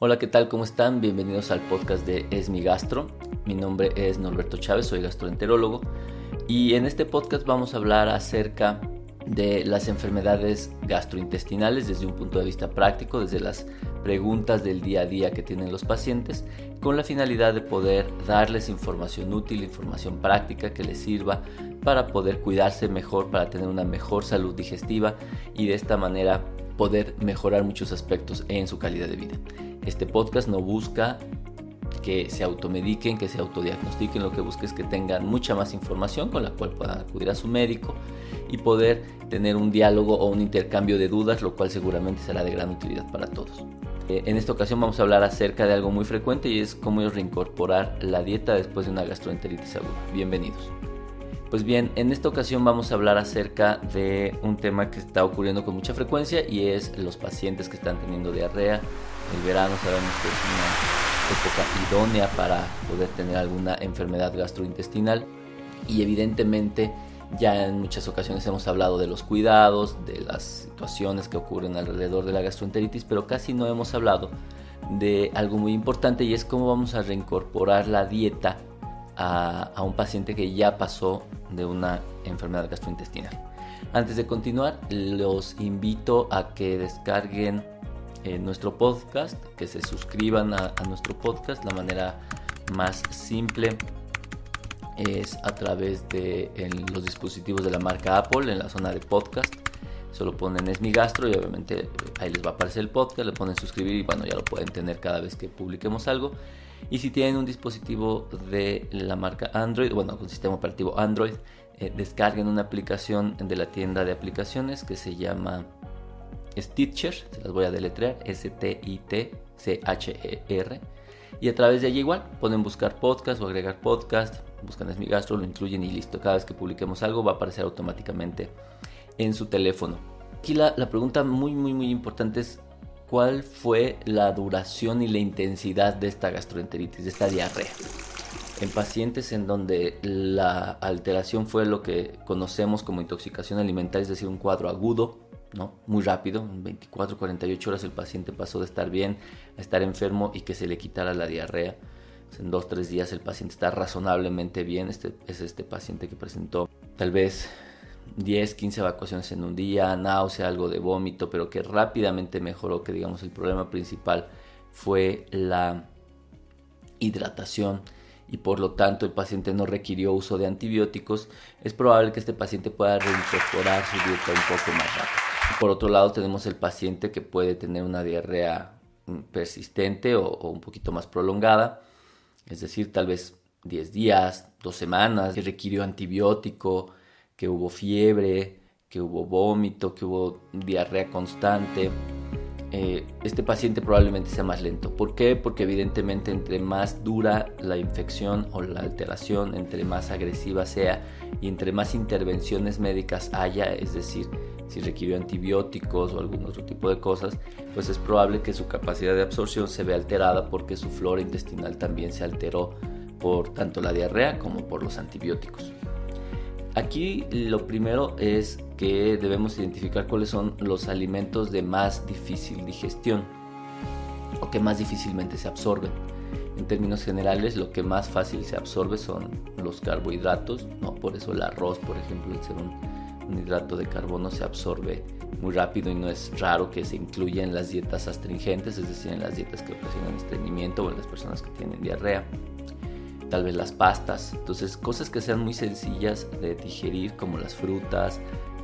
Hola, ¿qué tal? ¿Cómo están? Bienvenidos al podcast de Es mi gastro. Mi nombre es Norberto Chávez, soy gastroenterólogo y en este podcast vamos a hablar acerca de las enfermedades gastrointestinales desde un punto de vista práctico, desde las preguntas del día a día que tienen los pacientes, con la finalidad de poder darles información útil, información práctica que les sirva para poder cuidarse mejor, para tener una mejor salud digestiva y de esta manera poder mejorar muchos aspectos en su calidad de vida. Este podcast no busca que se automediquen, que se autodiagnostiquen, lo que busca es que tengan mucha más información con la cual puedan acudir a su médico y poder tener un diálogo o un intercambio de dudas, lo cual seguramente será de gran utilidad para todos. Eh, en esta ocasión vamos a hablar acerca de algo muy frecuente y es cómo reincorporar la dieta después de una gastroenteritis aguda. Bienvenidos. Pues bien, en esta ocasión vamos a hablar acerca de un tema que está ocurriendo con mucha frecuencia y es los pacientes que están teniendo diarrea. El verano sabemos que es una época idónea para poder tener alguna enfermedad gastrointestinal y evidentemente ya en muchas ocasiones hemos hablado de los cuidados, de las situaciones que ocurren alrededor de la gastroenteritis, pero casi no hemos hablado de algo muy importante y es cómo vamos a reincorporar la dieta a, un paciente que ya pasó de una enfermedad gastrointestinal. Antes de continuar, los invito a que descarguen eh, nuestro podcast, que se suscriban a, nuestro podcast. La manera más simple es a través de los dispositivos de la marca Apple en la zona de podcast. Solo ponen es mi gastro y obviamente ahí les va a aparecer el podcast, le ponen suscribir y bueno, ya lo pueden tener cada vez que publiquemos algo. Y si tienen un dispositivo de la marca Android, bueno, con sistema operativo Android, eh, descarguen una aplicación de la tienda de aplicaciones que se llama Stitcher, se las voy a deletrear, S-T-I-T-C-H-E-R. Y a través de allí igual pueden buscar podcast o agregar podcast, buscan Esmigastro, lo incluyen y listo. Cada vez que publiquemos algo va a aparecer automáticamente en su teléfono. Aquí la, la pregunta muy muy muy importante es cuál fue la duración y la intensidad de esta gastroenteritis, de esta diarrea. En pacientes en donde la alteración fue lo que conocemos como intoxicación alimentaria, es decir, un cuadro agudo, ¿no? muy rápido, en 24, 48 horas el paciente pasó de estar bien a estar enfermo y que se le quitara la diarrea. En 2-3 días el paciente está razonablemente bien. Este es este paciente que presentó tal vez 10, 15 evacuaciones en un día, náusea, algo de vómito, pero que rápidamente mejoró, que digamos el problema principal fue la hidratación y por lo tanto el paciente no requirió uso de antibióticos, es probable que este paciente pueda reincorporar su dieta un poco más rápido. Por otro lado tenemos el paciente que puede tener una diarrea mm, persistente o, o un poquito más prolongada, es decir, tal vez 10 días, 2 semanas, que requirió antibiótico, que hubo fiebre, que hubo vómito, que hubo diarrea constante. Eh, este paciente probablemente sea más lento. ¿Por qué? Porque evidentemente entre más dura la infección o la alteración, entre más agresiva sea y entre más intervenciones médicas haya, es decir, si requirió antibióticos o algún otro tipo de cosas, pues es probable que su capacidad de absorción se vea alterada porque su flora intestinal también se alteró por tanto la diarrea como por los antibióticos. Aquí lo primero es que debemos identificar cuáles son los alimentos de más difícil digestión o que más difícilmente se absorben. En términos generales, lo que más fácil se absorbe son los carbohidratos, ¿no? por eso el arroz, por ejemplo, el ser un, hidrato de carbono se absorbe muy rápido y no es raro que se incluya en las dietas astringentes, es decir, en las dietas que ocasionan estreñimiento o en las personas que tienen diarrea tal vez las pastas. Entonces, cosas que sean muy sencillas de digerir, como las frutas,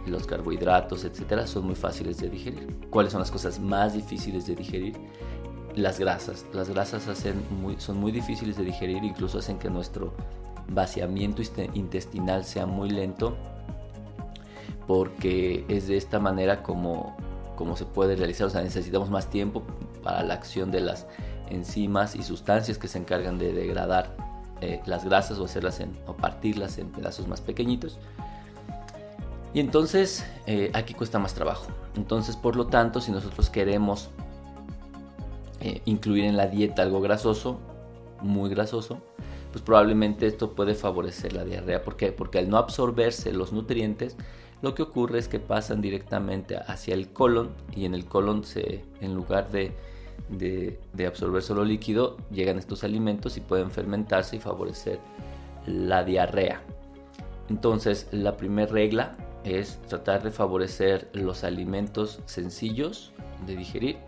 los carbohidratos, etcétera, son muy fáciles de digerir. ¿Cuáles son las cosas más difíciles de digerir? Las grasas. Las grasas hacen son muy difíciles de digerir, incluso hacen que nuestro vaciamiento intestinal sea muy lento, porque es de esta manera como, como se puede realizar. O sea, necesitamos más tiempo para la acción de las enzimas y sustancias que se encargan de degradar eh, las grasas o hacerlas en, o partirlas en pedazos más pequeñitos. Y entonces eh, aquí cuesta más trabajo. Entonces, por lo tanto, si nosotros queremos eh, incluir en la dieta algo grasoso, muy grasoso, pues probablemente esto puede favorecer la diarrea. ¿Por qué? Porque al no absorberse los nutrientes, lo que ocurre es que pasan directamente hacia el colon y en el colon en lugar de, de, absorber solo líquido, llegan estos alimentos y pueden fermentarse y favorecer la diarrea. Entonces, la primera regla es tratar de favorecer los alimentos sencillos de digerir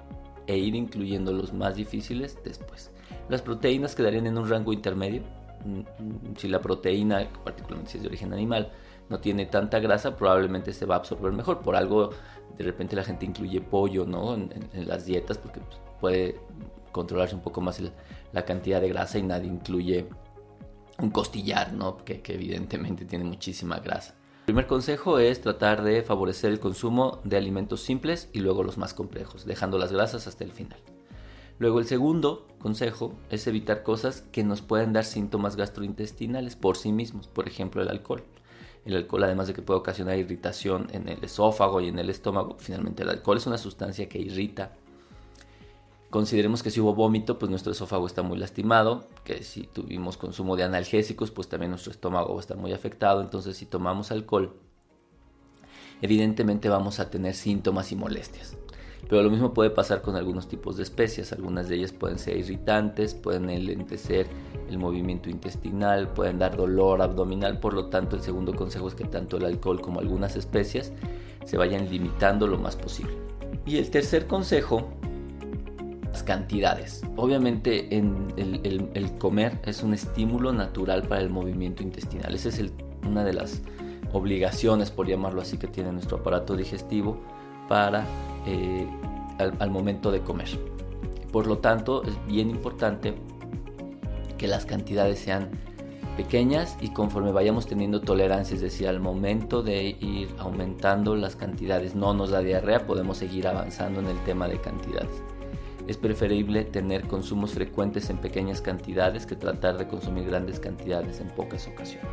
e ir incluyendo los más difíciles después. Las proteínas quedarían en un rango intermedio. Mm, si la proteína, particularmente si es de origen animal, no tiene tanta grasa, probablemente se va a absorber mejor. Por algo, de repente la gente incluye pollo ¿no? en, las dietas porque pues, puede controlarse un poco más la cantidad de grasa y nadie incluye un costillar, ¿no? que, que evidentemente tiene muchísima grasa. El primer consejo es tratar de favorecer el consumo de alimentos simples y luego los más complejos, dejando las grasas hasta el final. Luego el segundo consejo es evitar cosas que nos pueden dar síntomas gastrointestinales por sí mismos, por ejemplo el alcohol. El alcohol además de que puede ocasionar irritación en el esófago y en el estómago, finalmente el alcohol es una sustancia que irrita. Consideremos que si hubo vómito, pues nuestro esófago está muy lastimado, que si tuvimos consumo de analgésicos, pues también nuestro estómago va a estar muy afectado, entonces si tomamos alcohol, evidentemente vamos a tener síntomas y molestias. Pero lo mismo puede pasar con algunos tipos de especias. Algunas de ellas pueden ser irritantes, pueden enlentecer el movimiento intestinal, pueden dar dolor abdominal. Por lo tanto, el segundo consejo es que tanto el alcohol como algunas especias se vayan limitando lo más posible. Y el tercer consejo, las cantidades. Obviamente el, comer es un estímulo natural para el movimiento intestinal. Esa es una de las obligaciones, por llamarlo así, que tiene nuestro aparato digestivo para eh, al, momento de comer. Por lo tanto, es bien importante que las cantidades sean pequeñas y conforme vayamos teniendo tolerancia, es decir, al momento de ir aumentando las cantidades no nos da diarrea, podemos seguir avanzando en el tema de cantidades. Es preferible tener consumos frecuentes en pequeñas cantidades que tratar de consumir grandes cantidades en pocas ocasiones.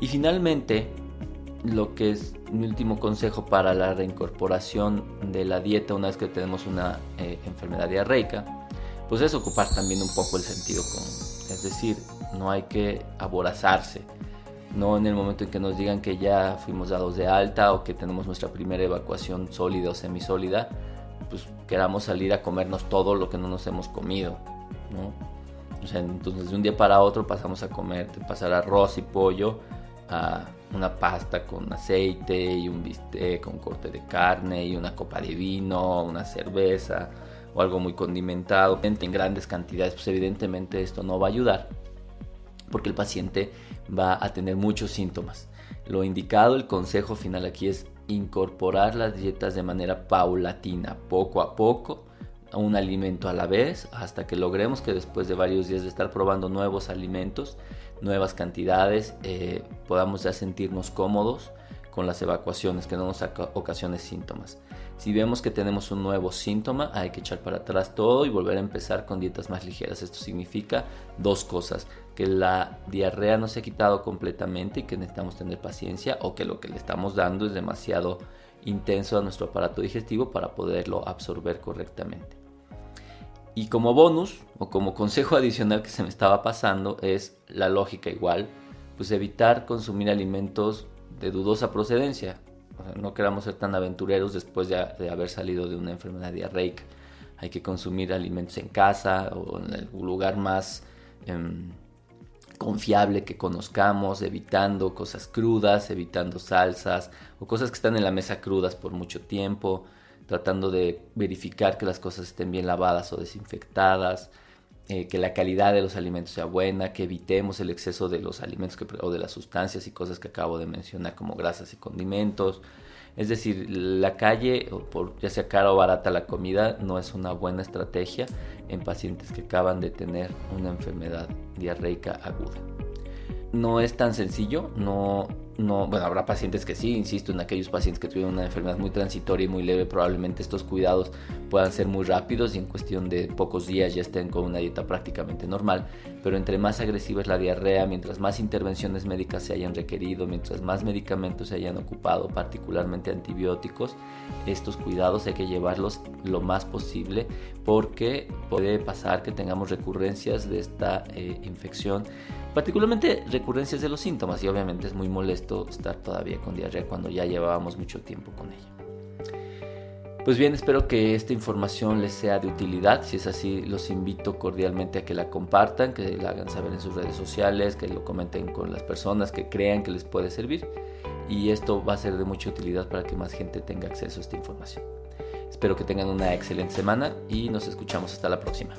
Y finalmente, lo que es mi último consejo para la reincorporación de la dieta una vez que tenemos una eh, enfermedad diarreica, pues es ocupar también un poco el sentido común. Es decir, no hay que aborazarse. No en el momento en que nos digan que ya fuimos dados de alta o que tenemos nuestra primera evacuación sólida o semisólida, pues queramos salir a comernos todo lo que no nos hemos comido. ¿no? O sea, entonces de un día para otro pasamos a comer, pasar arroz y pollo a una pasta con aceite y un bistec con corte de carne y una copa de vino, una cerveza o algo muy condimentado en grandes cantidades, pues evidentemente esto no va a ayudar porque el paciente va a tener muchos síntomas. Lo indicado, el consejo final aquí es incorporar las dietas de manera paulatina, poco a poco, un alimento a la vez, hasta que logremos que después de varios días de estar probando nuevos alimentos, nuevas cantidades, eh, podamos ya sentirnos cómodos con las evacuaciones, que no nos ocasionen síntomas. Si vemos que tenemos un nuevo síntoma, hay que echar para atrás todo y volver a empezar con dietas más ligeras. Esto significa dos cosas, que la diarrea no se ha quitado completamente y que necesitamos tener paciencia o que lo que le estamos dando es demasiado intenso a nuestro aparato digestivo para poderlo absorber correctamente. Y como bonus o como consejo adicional que se me estaba pasando es la lógica igual, pues evitar consumir alimentos de dudosa procedencia. no queramos ser tan aventureros después de, haber salido de una enfermedad diarreica. Hay que consumir alimentos en casa o en el lugar más em, confiable que conozcamos, evitando cosas crudas, evitando salsas o cosas que están en la mesa crudas por mucho tiempo tratando de verificar que las cosas estén bien lavadas o desinfectadas, eh, que la calidad de los alimentos sea buena, que evitemos el exceso de los alimentos o de las sustancias y cosas que acabo de mencionar como grasas y condimentos. Es decir, la calle, por, ya sea cara o barata la comida, no es una buena estrategia en pacientes que acaban de tener una enfermedad diarreica aguda. No es tan sencillo, no no, bueno, habrá pacientes que sí, insisto, en aquellos pacientes que tuvieron una enfermedad muy transitoria y muy leve, probablemente estos cuidados puedan ser muy rápidos y en cuestión de pocos días ya estén con una dieta prácticamente normal, pero entre más agresiva es la diarrea, mientras más intervenciones médicas se hayan requerido, mientras más medicamentos se hayan ocupado, particularmente antibióticos, estos cuidados hay que llevarlos lo más posible porque puede pasar que tengamos recurrencias de esta eh, infección particularmente recurrencias de los síntomas y obviamente es muy molesto estar todavía con diarrea cuando ya llevábamos mucho tiempo con ella. Pues bien, espero que esta información les sea de utilidad. Si es así, los invito cordialmente a que la compartan, que la hagan saber en sus redes sociales, que lo comenten con las personas que crean que les puede servir. Y esto va a ser de mucha utilidad para que más gente tenga acceso a esta información. Espero que tengan una excelente semana y nos escuchamos hasta la próxima.